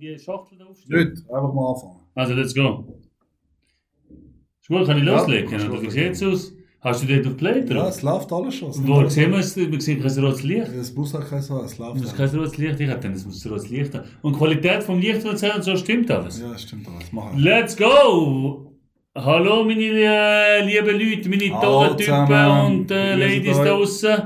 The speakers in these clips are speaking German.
Die Schachtel aufstellen? Nicht, einfach mal anfangen. Also, let's go. Ist gut, kann ich Ja, loslegen? oder wie sieht's aus? Hast du dort auf Play Ja, drauf? es läuft alles schon. Es Wo sehen wir es? Wir sehen kein rotes Licht. Es muss auch kein so, es läuft Das ist alles. kein rotes Licht. Ich hätte das muss ein rotes Licht haben. Und die Qualität vom Licht und so, stimmt alles. Ja, stimmt alles. Machen Let's go! Hallo meine äh, lieben Leute, meine Hallo tollen Typen zusammen. und äh, Ladies da draussen.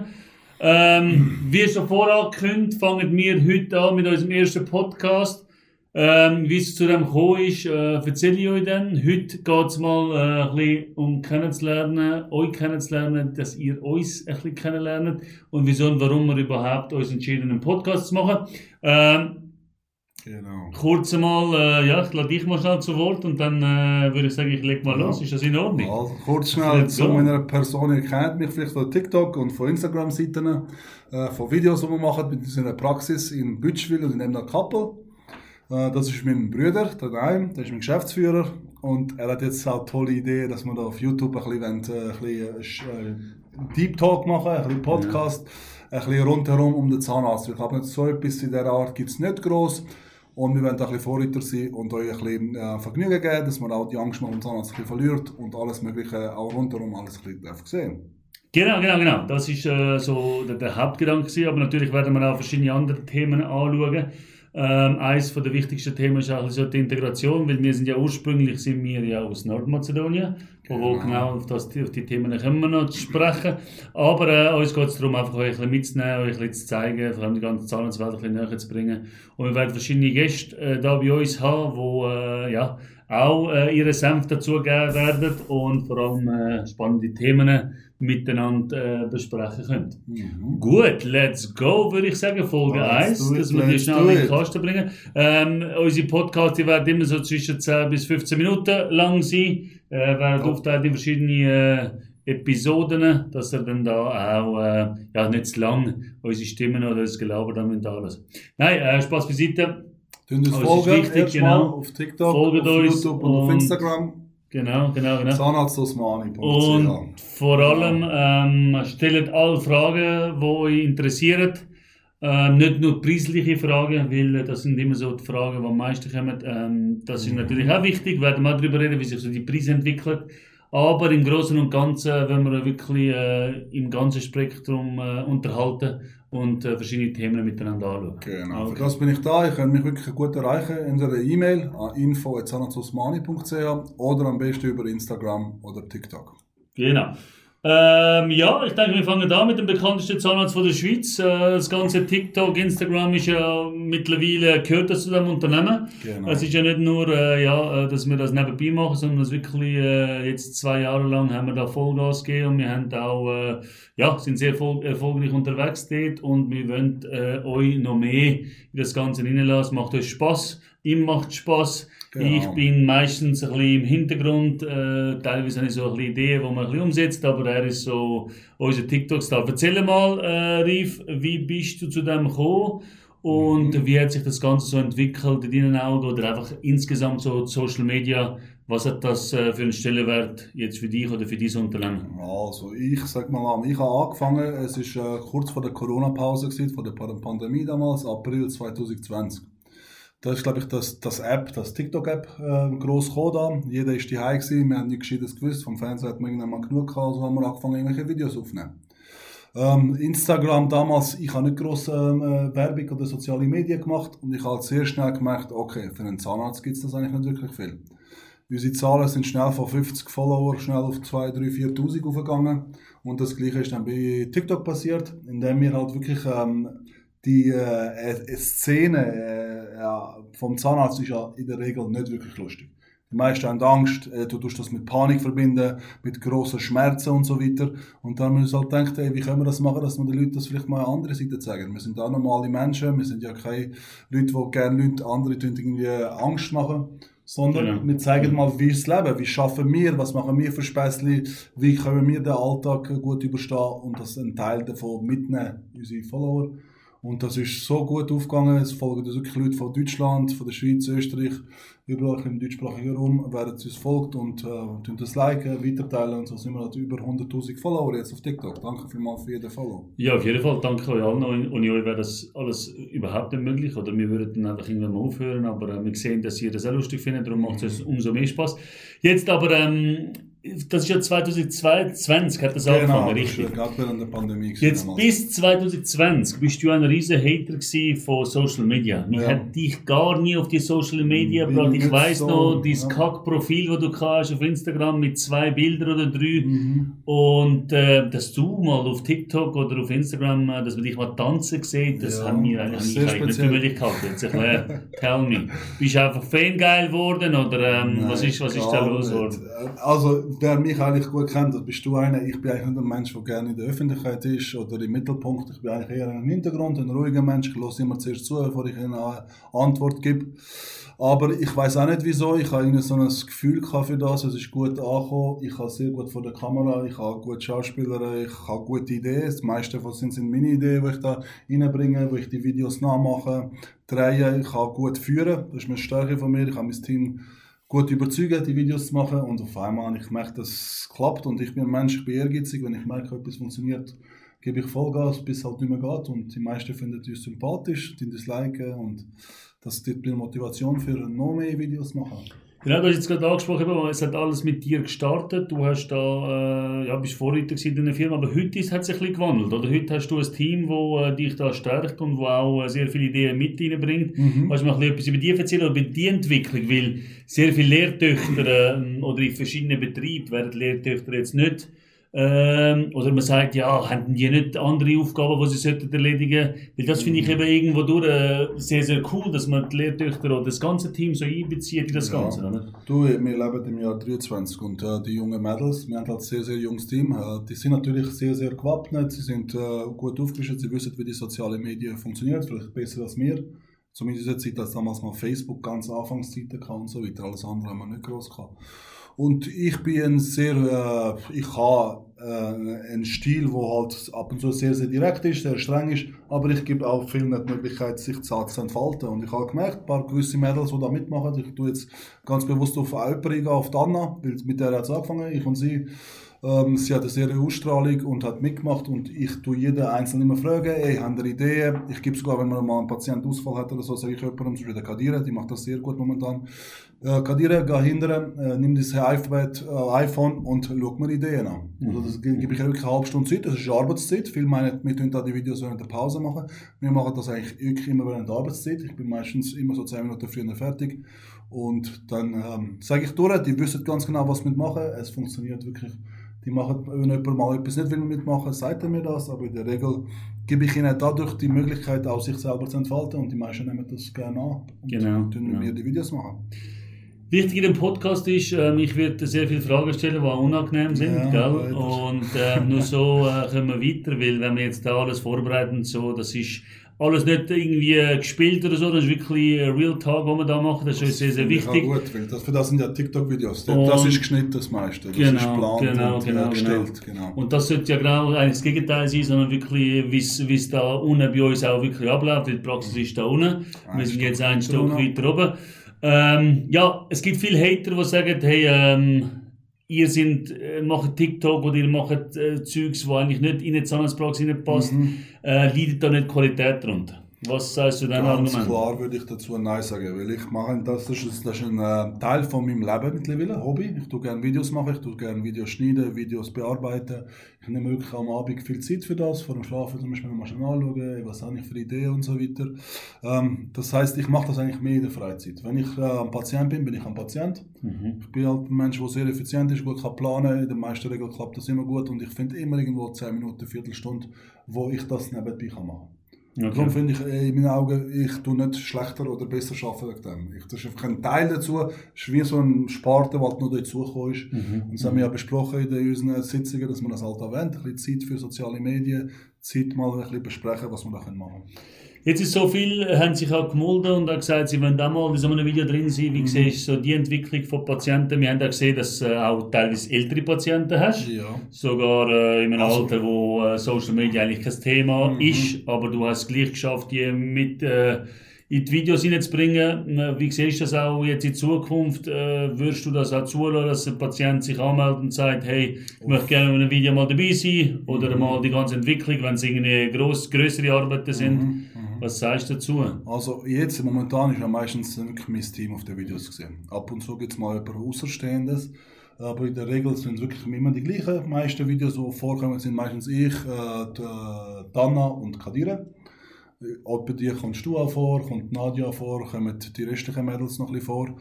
Ähm, wie schon vorangekündigt, fangen wir heute an mit unserem ersten Podcast. Ähm, wie es zu dem gekommen ist, äh, erzähle ich euch dann. Heute geht es mal äh, ein bisschen um kennenzulernen, euch kennenzulernen, dass ihr uns ein bisschen kennenlernt und wieso und warum wir überhaupt uns entschieden, einen Podcast zu machen. Ähm, Genau. kurz einmal, äh, ja, ich lade dich mal schnell zu Wort und dann äh, würde ich sagen, ich leg mal Ja. los. Ist das in Ordnung? Also, kurz schnell zu meiner Person. Ihr kennt mich vielleicht von TikTok und von Instagram-Seiten, äh, von Videos, die wir machen mit unserer Praxis in Bütschwil und in Emna Kappel. Äh, das ist mein Bruder, der Naim, der ist mein Geschäftsführer. Und er hat jetzt auch tolle Idee, dass wir da auf YouTube ein bisschen, äh, ein bisschen äh, Deep Talk machen, ein bisschen Podcast, ein bisschen rundherum um den Zahnarzt. Ich glaube, so etwas in dieser Art gibt es nicht gross. Und wir wollen da ein bisschen Vorreiter sein und euch ein bisschen Vergnügen geben, dass man auch die Angst vor dem Zahnarzt ein bisschen verliert und alles Mögliche auch rundherum alles ein bisschen sehen. Genau, genau, genau. Das ist äh, so der, der Hauptgedanke. Aber natürlich werden wir auch verschiedene andere Themen anschauen. Ähm, eines von der wichtigsten Themen ist auch so die Integration, weil wir sind ja ursprünglich sind wir ja aus Nordmazedonien, wo wo Genau. genau auf, das, auf die Themen kommen wir noch zu sprechen. Aber äh, uns geht es darum, einfach euch ein bisschen mitzunehmen, euch ein bisschen zu zeigen, vor allem die ganze Zahlungswelt ein bisschen näher zu bringen. Und wir werden verschiedene Gäste äh, da bei uns haben, die äh, ja, auch äh, ihre Senf dazugeben werden und vor allem äh, spannende Themen miteinander äh, besprechen können. Mhm. Gut, let's go, würde ich sagen, Folge Let's 1, do it, dass wir die schnell in den. Kasten bringen. Ähm, unsere Podcasts die werden immer so zwischen 10 bis 15 Minuten lang sein, äh, werden Ja. aufteilt in verschiedene äh, Episoden, dass ihr dann da auch äh, ja, nicht zu lang unsere Stimmen oder das Gelaber da müsst anlassen. Nein, äh, Spaß beiseite. Uns Aber es ist folgen, wichtig, genau. auf TikTok, Folgt auf YouTube und, auf und- Instagram. Genau, genau, genau. Zahnarztosmani.ch Und vor allem ähm, stellt alle Fragen, die euch interessieren. Ähm, nicht nur preisliche Fragen, weil das sind immer so die Fragen, die am meisten kommen. Ähm, das ist Mhm. natürlich auch wichtig, werden wir darüber reden, wie sich so die Preise entwickeln. Aber im Großen und Ganzen, wenn wir wirklich äh, im ganzen Spektrum äh, unterhalten und äh, verschiedene Themen miteinander anschauen. Genau, Okay. für das bin ich da. Ihr könnt mich wirklich gut erreichen unserer E-Mail an info.zahnarztosmani.ch oder am besten über Instagram oder TikTok. Genau. Ähm, ja, ich denke, wir fangen an mit dem bekanntesten Zahnarzt von der Schweiz. Äh, das ganze TikTok, Instagram ist ja mittlerweile gehört das zu dem Unternehmen. Genau. Es ist ja nicht nur, äh, ja, äh, dass wir das nebenbei machen, sondern das wirklich äh, jetzt zwei Jahre lang haben wir da Vollgas gegeben und wir haben auch, äh, ja, sind sehr erfol erfolgreich unterwegs dort und wir wollen äh, euch noch mehr in das Ganze reinlassen. Macht euch Spaß, ihm macht Spaß. Genau. Ich bin meistens ein bisschen im Hintergrund, äh, teilweise habe ich so ein bisschen Ideen, die man ein bisschen umsetzt, aber er ist so unser TikTok-Star. Erzähl mal, äh, Rief, wie bist du zu dem gekommen und Mhm. wie hat sich das Ganze so entwickelt in deinen Augen oder einfach insgesamt so Social Media? Was hat das äh, für einen Stellenwert jetzt für dich oder für dieses Unternehmen? Also ich sag mal ich habe angefangen, es ist äh, kurz vor der Corona-Pause vor der Pa- Pandemie damals, April 2020. Da ist, glaube ich, das, das App, das TikTok-App äh, gross gekommen. Jeder ist daheim gewesen, wir haben nichts Gescheites gewusst, vom Fernsehen hat man irgendwann mal genug gehabt, also haben wir angefangen, irgendwelche Videos aufzunehmen. Ähm, Instagram damals, ich habe nicht gross ähm, äh, Werbung oder soziale Medien gemacht und ich habe halt sehr schnell gemerkt, okay, für einen Zahnarzt gibt es das eigentlich nicht wirklich viel. Unsere Zahlen sind schnell von 50 Follower schnell auf 2, 3, 4'000 aufgegangen. Und das Gleiche ist dann bei TikTok passiert, indem wir halt wirklich ähm, die äh, äh, Szene äh, vom Zahnarzt ist ja in der Regel nicht wirklich lustig. Die meisten haben Angst, äh, du tust das mit Panik verbinden, mit grossen Schmerzen und so weiter. Und dann haben wir uns halt gedacht, ey, wie können wir das machen, dass wir den Leuten das vielleicht mal eine andere Seite zeigen. Wir sind auch normale Menschen, wir sind ja keine Leute, die gerne Leute, andere irgendwie Angst machen. Sondern Genau. wir zeigen mal, wie ist das Leben, wie schaffen wir, was machen wir für Späßli, wie können wir den Alltag gut überstehen und das einen Teil davon mitnehmen, unsere Follower. Und das ist so gut aufgegangen. Es folgen uns wirklich Leute von Deutschland, von der Schweiz, Österreich, überall im deutschsprachigen Raum werden uns folgt und äh, das liken, weiterteilen und so sind wir halt über 100'000 Follower jetzt auf TikTok. Danke vielmals für jeden Follow. Ja, auf jeden Fall. Danke euch allen. Ohne euch wäre das alles überhaupt nicht möglich oder wir würden dann einfach irgendwann mal aufhören, aber äh, wir sehen, dass ihr das auch lustig findet, darum macht es umso mehr Spaß. Jetzt aber ähm, das ist ja 2020, hat das genau, angefangen, richtig? Genau, gerade während der Pandemie. Jetzt damals. bis 2020 bist du ein riesen Hater von Social Media. Ich ja. hätte dich gar nie auf die Social Media gebracht. Ich weiss so, noch, dein ja. Kack-Profil, das du hast auf Instagram mit zwei Bildern oder drei. Mhm. Und äh, dass du mal auf TikTok oder auf Instagram, äh, dass man dich mal tanzen sieht, das ja, haben wir eigentlich, eigentlich nicht für möglich gehalten. Jetzt erklär, tell me. Bist du einfach Fangeil geworden oder ähm, Nein, was ist, was ist da los geworden? Also, wer mich eigentlich gut kennt, das bist du einer. Ich bin eigentlich nicht ein Mensch, der gerne in der Öffentlichkeit ist oder im Mittelpunkt. Ich bin eigentlich eher im Hintergrund, ein ruhiger Mensch. Ich höre immer zuerst zu, bevor ich eine Antwort gebe. Aber ich weiß auch nicht wieso. Ich habe irgendwie so ein Gefühl für das. Es ist gut angekommen. Ich habe sehr gut vor der Kamera. Ich habe gute Schauspieler. Ich habe gute Ideen. Das meiste davon sind, sind meine Ideen, die ich da reinbringe, wo ich die Videos nachmache, drehe. Ich kann gut führen. Das ist eine Stärke von mir. Ich habe mein Team gut überzeugen, die Videos zu machen. Und auf einmal ich gemerkt, dass es klappt. Und ich bin ein Mensch, ich bin ehrgeizig. Wenn ich merke, etwas funktioniert, gebe ich Vollgas, bis es halt nicht mehr geht. Und die meisten finden uns sympathisch, die liken. Und das gibt mir Motivation für noch mehr Videos zu machen. Genau, du hast jetzt gerade angesprochen, es hat alles mit dir gestartet. Du hast da, äh, ja, bist Vorreiter in der Firma, aber heute hat sich ein bisschen gewandelt. Oder? Heute hast du ein Team, das äh, dich da stärkt und wo auch äh, sehr viele Ideen mit reinbringt. Mhm. Kannst du mal etwas über die erzählen oder über die Entwicklung? Weil sehr viele Lehrtöchter äh, oder in verschiedenen Betrieben werden Lehrtöchter jetzt nicht ähm, oder man sagt, ja, haben die nicht andere Aufgaben, die sie sollten erledigen sollten? Weil das finde ich eben irgendwo durch äh, sehr, sehr cool, dass man die Lehrtöchter oder das ganze Team so einbezieht in das ja. Ganze. Oder? Du, wir leben im Jahr 23 und äh, die jungen Mädels, wir haben halt ein sehr, sehr junges Team, äh, die sind natürlich sehr, sehr gewappnet, sie sind äh, gut aufgestellt, sie wissen, wie die sozialen Medien funktionieren, vielleicht besser als wir. Zumindest in der Zeit, als damals mal Facebook ganz Anfangszeiten kam und so weiter. Alles andere haben wir nicht groß gehabt. Und ich bin sehr, äh, ich habe äh, einen Stil, der halt ab und zu sehr, sehr direkt ist, sehr streng ist, aber ich gebe auch vielen die Möglichkeit, sich zu entfalten. Und ich habe gemerkt, ein paar gewisse Mädels, die da mitmachen, ich tue jetzt ganz bewusst auf eine auf die Anna, weil mit der hat es angefangen, ich und sie, ähm, sie hat eine sehr Ausstrahlung und hat mitgemacht und ich tue jeden Einzelnen immer fragen, ey, haben ihr Ideen? Ich gebe sogar, wenn man mal einen Patientenausfall hat oder so, sage ich jemandem, zum Beispiel Kadira, die macht das sehr gut momentan. Äh, Kadira, geh hinterher, äh, nimm das iPad, äh, iPhone und schau mir Ideen an. Mhm. Also das gebe ich wirklich eine halbe Stunde Zeit, das ist Arbeitszeit. Viele meinen, wir tun da die Videos während der Pause machen. Wir machen das eigentlich wirklich immer während der Arbeitszeit. Ich bin meistens immer so 10 Minuten früher fertig. Und dann ähm, sage ich durch, die wissen ganz genau, was wir machen. Es funktioniert wirklich die machen, wenn jemand mal etwas nicht will mitmachen, sagt er mir das, aber in der Regel gebe ich ihnen dadurch die Möglichkeit, auch sich selber zu entfalten und die meisten nehmen das gerne an und genau, tun genau. mir die Videos machen. Wichtig in dem Podcast ist, ähm, ich werde sehr viele Fragen stellen, die auch unangenehm sind, ja, gell? und äh, nur so äh, kommen wir weiter, weil wenn wir jetzt da alles vorbereiten, so, das ist alles nicht irgendwie gespielt oder so, das ist wirklich Real Talk, was wir da machen, das ist das sehr, sehr wichtig. Ja gut, weil das, für das sind ja TikTok-Videos, das ist geschnitten das meiste, das genau, ist geplant genau, und genau, gestellt. Genau. genau. Und das sollte ja genau eigentlich das Gegenteil sein, sondern wirklich, wie es da unten bei uns auch wirklich abläuft, die Praxis ist da unten, wir sind jetzt ein Stock weiter oben. Ähm, ja, es gibt viele Hater, die sagen, hey, ähm, ihr sind, äh, macht TikTok oder ihr macht äh, Zeugs, wo eigentlich nicht in die Zahnarztpraxis passt, mhm. äh, leidet da nicht Qualität darunter? Was sagst du denn Ganz Argument? klar würde ich dazu Nein sagen, weil ich mache, das, das ist, das ist ein äh, Teil von meinem Leben mittlerweile, Hobby. Ich tue gerne Videos machen, ich tue gerne Videos schneiden, Videos bearbeiten. Ich nehme wirklich am Abend viel Zeit für das, vor dem Schlafen zum Beispiel nochmal schnell anschauen, was habe ich für Ideen und so weiter. Ähm, das heißt, ich mache das eigentlich mehr in der Freizeit. Wenn ich äh, am Patient bin, bin ich am Patient. Mhm. Ich bin halt ein Mensch, der sehr effizient ist, gut kann planen. In den meisten Regeln klappt das immer gut und ich finde immer irgendwo 10 Minuten, Viertelstunde, wo ich das nebenbei machen kann. Okay. Darum finde ich äh, in meinen Augen, ich tue nicht schlechter oder besser arbeiten wegen dem. Ich, das ist einfach ein Teil dazu. Es ist wie so ein Sparte, der noch dazugekommen ist. Mhm. Und das haben wir ja besprochen in unseren Sitzungen, dass man das halt erwähnt. Ein bisschen Zeit für soziale Medien, Zeit mal ein bisschen besprechen, was wir da machen können. Jetzt ist so viel, haben sich auch gemulden und auch gesagt, sie wollen da mal in so einem Video drin sein. Wie mhm. siehst du so die Entwicklung von Patienten? Wir haben auch gesehen, dass du äh, auch teilweise ältere Patienten hast. Ja. Sogar äh, in einem also. Alter, wo äh, Social Media eigentlich kein Thema mhm. ist, aber du hast es gleich geschafft, die mit äh, in die Videos hineinzubringen. Wie siehst du das auch jetzt in Zukunft? Äh, würdest du das auch zulassen, dass ein Patient sich anmeldet und sagt, hey, ich möchte gerne in einem Video mal dabei sein? Oder mhm. mal die ganze Entwicklung, wenn es irgendwie gross, größere Arbeiten sind? Mhm. Was sagst du dazu? Also jetzt momentan ist ja meistens wirklich mein Team auf den Videos gesehen. Ab und zu gibt es mal jemand Außerstehendes. Aber in der Regel sind es wirklich immer die gleichen. Die meisten Videos, die vorkommen, sind meistens ich, äh, die, Dana und Kadira. Auch bei dir kommst du auch vor, kommt Nadja vor, kommen die restlichen Mädels noch ein bisschen vor.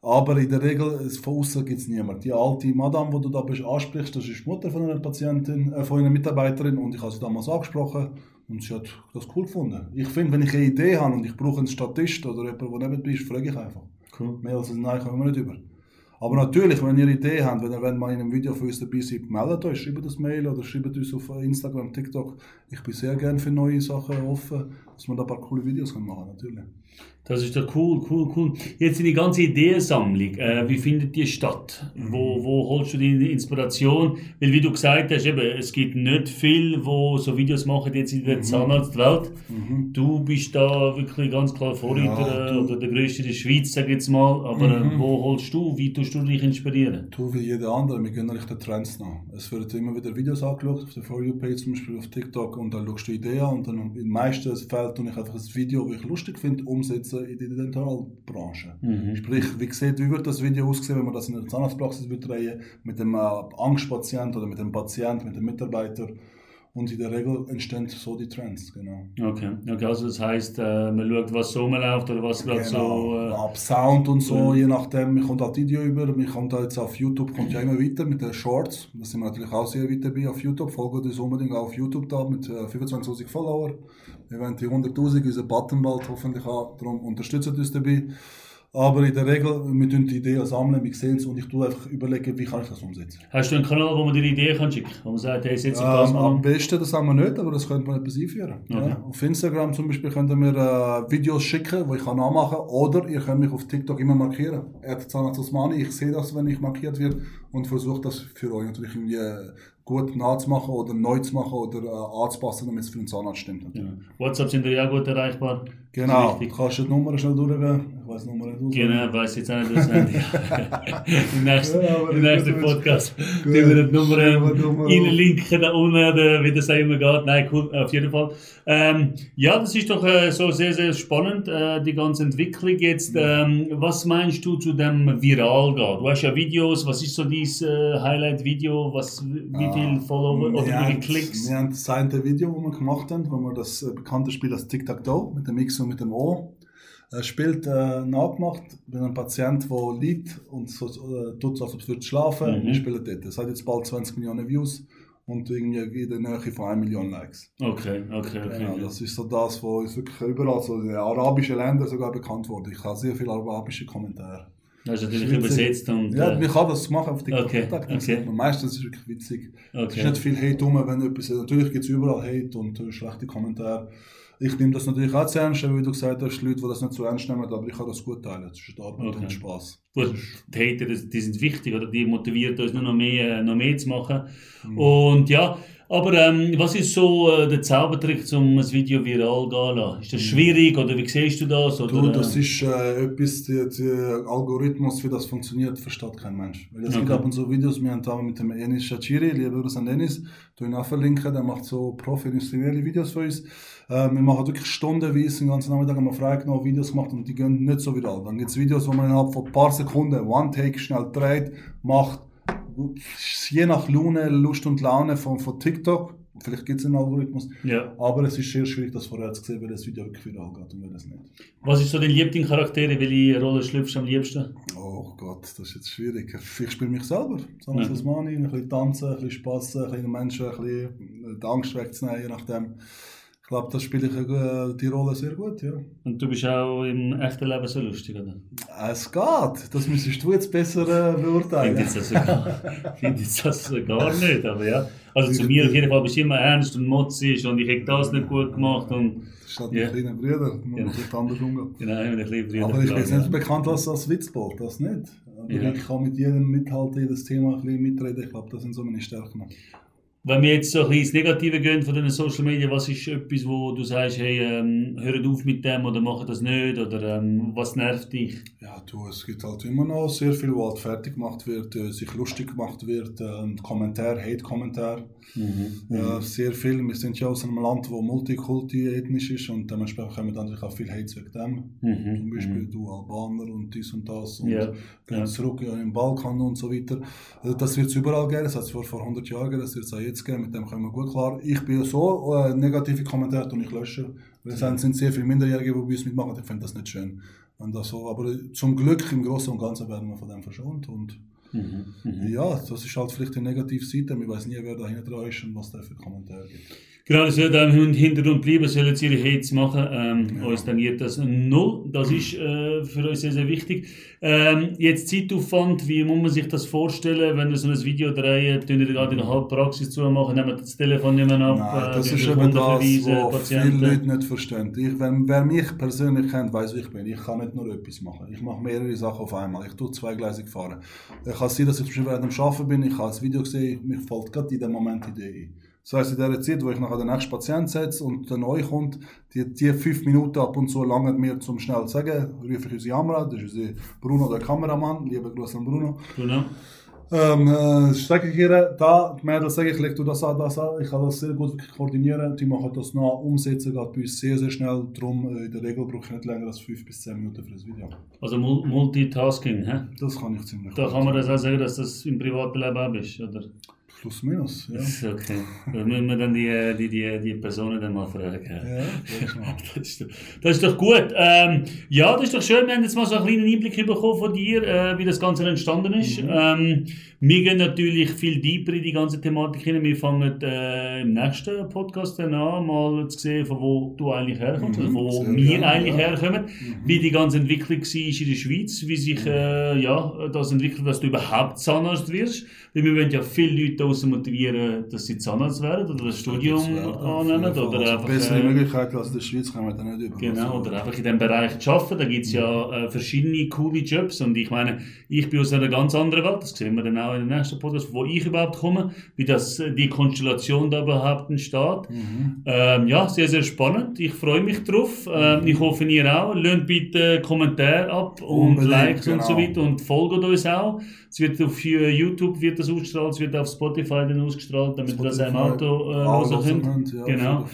Aber in der Regel, von außen gibt es niemanden. Die alte Madame, die du da bist, ansprichst, das ist die Mutter von einer Patientin, äh, von einer Mitarbeiterin und ich habe sie damals angesprochen und sie hat das cool gefunden. Ich finde, wenn ich eine Idee habe und ich brauche einen Statist oder jemanden, der neben ist, frage ich einfach. Cool. Mehr als ein Nein kommen wir nicht über. Aber natürlich, wenn ihr eine Idee habt, wenn ihr wenn mal in einem Video für uns dabei seid, meldet euch, schreibt das Mail oder schreibt uns auf Instagram, TikTok. Ich bin sehr gerne für neue Sachen offen, dass wir da ein paar coole Videos machen können, natürlich. Das ist doch cool, cool, cool. Jetzt in die ganze Ideensammlung, äh, wie findet die statt? Mhm. Wo, wo holst du die Inspiration? Weil wie du gesagt hast, eben, es gibt nicht viel, wo so Videos machen jetzt in der mhm. Zahnarztwelt. Mhm. Du bist da wirklich ganz klar Vorreiter ja, oder der Größte der Schweiz, sag ich jetzt mal. Aber äh, mhm. wo holst du, wie tust du dich inspirieren? Du wie jeder andere, wir gehen Richtung Trends nach. Es werden immer wieder Videos angeschaut, auf der For You-Page zum Beispiel, auf TikTok und dann schaust du Ideen und dann in den meisten Fällen tue ich einfach ein Video, das ich lustig finde, umsetzen in die Dentalbranche. Mhm. Sprich, wie, sieht, wie wird das Video aussehen, wenn man das in der Zahnarztpraxis drehen mit dem äh, Angstpatient oder mit dem Patient, mit dem Mitarbeiter. Und in der Regel entstehen so die Trends, genau. Okay, okay also das heißt, äh, man schaut, was so läuft oder was gerade genau. so... Äh, Ab Sound und so, je nachdem, mir kommt halt Video über, mir kommt jetzt auf YouTube, kommt ja immer weiter mit den Shorts, da sind wir natürlich auch sehr weit dabei auf YouTube, folgt uns unbedingt auch auf YouTube da mit äh, 25'000 Follower. Wir wollen die 100'000 unseren Button bald hoffentlich haben, darum unterstützt uns dabei. Aber in der Regel, wir tun die Ideen sammeln, wir sehen es und ich tue einfach überlegen, wie kann ich das umsetzen. Hast du einen Kanal, wo man dir Ideen kann schicken kann? Wo man sagt, hey, setz ja, das mal Am besten, das haben wir nicht, aber das könnte man etwas einführen. Okay. Ja. Auf Instagram zum Beispiel könnt ihr mir äh, Videos schicken, die ich kann nachmachen kann. Oder ihr könnt mich auf TikTok immer markieren. Zahnarzt Osmani, ich sehe das, wenn ich markiert werde und versuche das für euch natürlich irgendwie äh, gut nachzumachen oder neu zu machen oder äh, anzupassen, damit es für den Zahnarzt stimmt. Ja. WhatsApp sind ja auch gut erreichbar. Genau, du kannst die Nummer schnell durchgehen. Ich weiß die Nummer nicht auswendig. Genau, weiß jetzt auch nicht auswendig. Im nächsten, ja, im nächsten Podcast die wir die Nummer reinlinken da unten, wie das auch immer geht. Nein, cool, auf jeden Fall. Ähm, ja, das ist doch äh, so sehr, sehr spannend, äh, die ganze Entwicklung jetzt. Ähm, was meinst du zu dem Viral gehen? Du hast ja Videos, was ist so dieses äh, Highlight-Video, wie ah, viele Follower oder wie viele Klicks? Wir haben das eine Video, das wir gemacht haben, wo wir das äh, bekannte Spiel, das Tic-Tac-Toe, mit dem X und mit dem O, er spielt äh, nachgemacht bei einem Patient, der liegt und so, äh, tut so, als ob es schlafen. Mhm. Wir spielen dort. Es hat jetzt bald 20 Millionen Views und irgendwie in der Nähe von 1 Million Likes. Okay, okay, okay. Genau, das ist so das, was uns wirklich überall, so in den arabischen Ländern sogar bekannt wurde. Ich habe sehr viele arabische Kommentare. Das ist natürlich übersetzt und... Ja, äh, man kann das machen auf TikTok. Okay, okay. Meistens ist es wirklich witzig. Okay. Es ist nicht viel Hate rum, wenn etwas... Natürlich gibt es überall Hate und äh, schlechte Kommentare. Ich nehme das natürlich auch zu ernst, wie du gesagt hast, Leute, die das nicht zu ernst nehmen, aber ich kann das gut teilen. Ist Arbeit okay. und Spaß. Gut, die Hater, die sind wichtig, oder? Die motivieren uns nur noch mehr, noch mehr zu machen. Mhm. Und ja, aber ähm, was ist so äh, der Zaubertrick, um ein Video viral zu lassen? Ist das schwierig oder wie siehst du das? Oder, du, das ist äh, etwas, der, der Algorithmus, wie das funktioniert, versteht kein Mensch. Weil es okay. gibt ab und so Videos, wir haben mit dem Enis Shachiri, lieber Grüße an Enis, du ihn auch verlinken, der macht so professionelle Videos für uns. Äh, wir machen wirklich stundenweise, den ganzen Nachmittag haben wir freigenommen, Videos gemacht und die gehen nicht so viral. Dann gibt es Videos, wo man innerhalb von ein paar Sekunden One-Take schnell dreht, macht, je nach Laune, Lust und Laune von, von TikTok. Vielleicht gibt es einen Algorithmus. Ja. Aber es ist sehr schwierig, das vorher zu sehen, weil das Video wirklich viral geht und das nicht. Was ist so dein Lieblingscharaktere? Welche Rolle schlüpfst du am liebsten? Oh Gott, das ist jetzt schwierig. Ich spiele mich selber. So ja. als Mani, ein bisschen tanzen, ein bisschen spassen, ein bisschen Menschen ein bisschen die Angst wegzunehmen, je nachdem glaube, das spiele ich äh, die Rolle sehr gut, ja. Und du bist auch im echten Leben so lustig, oder? Es geht. Das müsstest du jetzt besser äh, beurteilen. Finde jetzt das, gar, find das gar nicht, aber ja. Also zu mir auf jeden Fall bist du immer ernst und motzig und ich hätte das nicht gut gemacht und... Das ist halt Ja. ein kleiner Bruder, man Genau. muss nicht anders umgehen. Genau, ich ein bisschen Brüder. Aber ich bin jetzt nicht bekannt als, als Witzbold, das nicht. Aber Ja. ich kann mit jedem mithalten, jedes Thema ein bisschen mitreden. Ich glaube, das sind so meine Stärken. Wenn wir jetzt so ein bisschen ins Negative gehen von den Social Media, was ist etwas, wo du sagst, hey, ähm, hört auf mit dem oder mach das nicht oder ähm, was nervt dich? Ja, du, es gibt halt immer noch sehr viel, wo halt fertig gemacht wird, äh, sich lustig gemacht wird, äh, Kommentar, Hate-Kommentar. Ja, sehr viel. Wir sind ja aus einem Land, wo multikulti-ethnisch ist und dementsprechend kommen dann natürlich auch viel Hate wegen dem. Mhm. Zum Beispiel du Albaner und dies und das und Ja, gehen ja. zurück ja, im Balkan und so weiter. Also das wird es überall geben, das hat es vor, vor 100 Jahren das wird es auch jetzt geben, mit dem kommen wir gut klar. Ich bin so, äh, negative Kommentare und ich lösche, weil es sind sehr viele Minderjährige, die bei uns mitmachen, ich finde das nicht schön. Wenn das so, aber zum Glück im Großen und Ganzen werden wir von dem verschont und Mhm. Mhm. ja, das ist halt vielleicht die negative Seite, man weiß nie, wer da hinten dran ist und was da für Kommentare gibt. Genau, das da im Hintergrund bleiben, sollen jetzt ihre Hates machen. Ähm, Ja. Uns tangiert das null. Das ist äh, für uns sehr, sehr wichtig. Ähm, jetzt Zeitaufwand, wie muss man sich das vorstellen, wenn ihr so ein Video dreht, tun ihr gerade in der Halbpraxis zumachen, nehmen das Telefon nicht mehr ab, Nein, äh, das tun ist eben das, was viele. Leute nicht verstehen. Ich, wenn, wer mich persönlich kennt, weiß, wie ich bin. Ich kann nicht nur etwas machen. Ich mache mehrere Sachen auf einmal. Ich tue zweigleisig fahren. Ich kann sein, dass ich zum Beispiel während dem Arbeiten bin, ich habe ein Video gesehen, mir fällt gerade in dem Moment die Idee ein. Das heisst, in der Zeit, wo ich nachher den nächsten Patienten setze und der neu kommt, die, die fünf Minuten ab und zu langen mir zum schnell zu sagen, rufe ich unsere Kamera, das ist unser Bruno, der Kameramann, lieber Gruß an Bruno. Genau. Ähm, äh, ihr, da, die Mädels sage ich, leg du das an, das an. Ich kann das sehr gut koordinieren. Die machen das nach, umsetzen geht bei uns sehr, sehr schnell. Darum, äh, in der Regel brauche ich nicht länger als 5 bis 10 Minuten für das Video. Also Mul- Multitasking, hä? Das kann ich ziemlich Da gut. kann man das auch sagen, dass das im privaten Leben auch ist, oder? Plus, minus, ja. Das ist okay. Da müssen wir dann die, die, die, die Personen dann mal fragen. Ja, das ist. Das ist, doch- gut. Ähm, ja, das ist doch schön. Wir haben jetzt mal so einen kleinen Einblick bekommen von dir, äh, wie das Ganze entstanden ist. Ähm, wir gehen natürlich viel tiefer in die ganze Thematik hin. Wir fangen äh, im nächsten Podcast dann an, mal zu sehen, von wo du eigentlich herkommst, Mhm, also wo sehr wir gerne, eigentlich ja. herkommen, wie die ganze Entwicklung war in der Schweiz, wie sich äh, ja, das entwickelt, dass du überhaupt Zahnarzt wirst. Weil wir wollen ja viele Leute daraus motivieren, dass sie Zahnarzt werden oder das Studium auf annehmen. Oder Also einfach, bessere äh, Möglichkeiten als in der Schweiz kommen wir dann nicht über. Genau, Also, oder einfach in diesem Bereich zu arbeiten. Da gibt es ja äh, verschiedene coole Jobs. Und ich meine, ich bin aus einer ganz anderen Welt, das sehen wir dann auch in der nächsten Podcast, wo ich überhaupt komme, wie das, äh, die Konstellation da überhaupt entsteht. Mhm. Ähm, ja, sehr, sehr spannend. Ich freue mich drauf. Ähm, ich hoffe, ihr auch. Lasst bitte Kommentare ab und Unbedingt, Likes und so genau. weiter und folgt uns auch. Es wird auf YouTube wird das ausgestrahlt, es wird auf Spotify dann ausgestrahlt, damit ihr das im Auto äh, hören könnt. ja, Genau.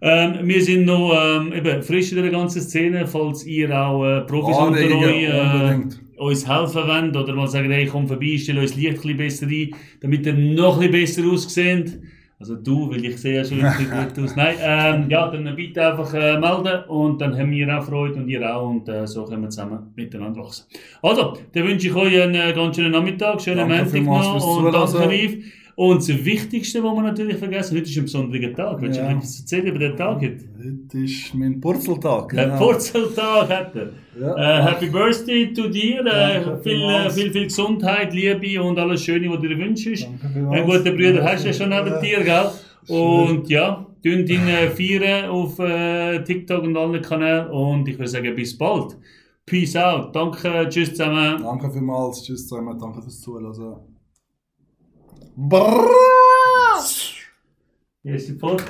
Ähm, wir sind noch ähm, eben frisch in der ganzen Szene, falls ihr auch äh, Profis unter Anregungen, euch äh. Uns helfen wollt oder mal sagen, hey, komm vorbei, stell uns Licht ein bisschen besser ein, damit ihr noch ein bisschen besser aussehen. Also du, weil ich sehe ja schon richtig gut aus. Nein, ähm, ja, dann bitte einfach äh, melden und dann haben wir auch Freude und ihr auch und äh, so können wir zusammen miteinander wachsen. Also, dann wünsche ich euch einen äh, ganz schönen Nachmittag, schönen Montag noch und danke. Rief. Und das Wichtigste, was wir natürlich vergessen, heute ist ein besonderer Tag. Willst du Ja. etwas erzählen über den Tag heute? Heute ist mein Purzeltag. Ein genau. Purzeltag hat er. Ja. Äh, happy Birthday zu dir. Äh, viel, äh, viel, viel Gesundheit, Liebe und alles Schöne, was du dir wünschst. Ein guter Bruder hast du ja schon neben dir, gell? Und ja, tun ihn äh, feiern auf äh, TikTok und allen Kanälen. Und ich würde sagen, bis bald. Peace out. Danke, tschüss zusammen. Danke vielmals. Tschüss zusammen. Danke fürs Zuhören. Brrrr! Hier ist die Podcast.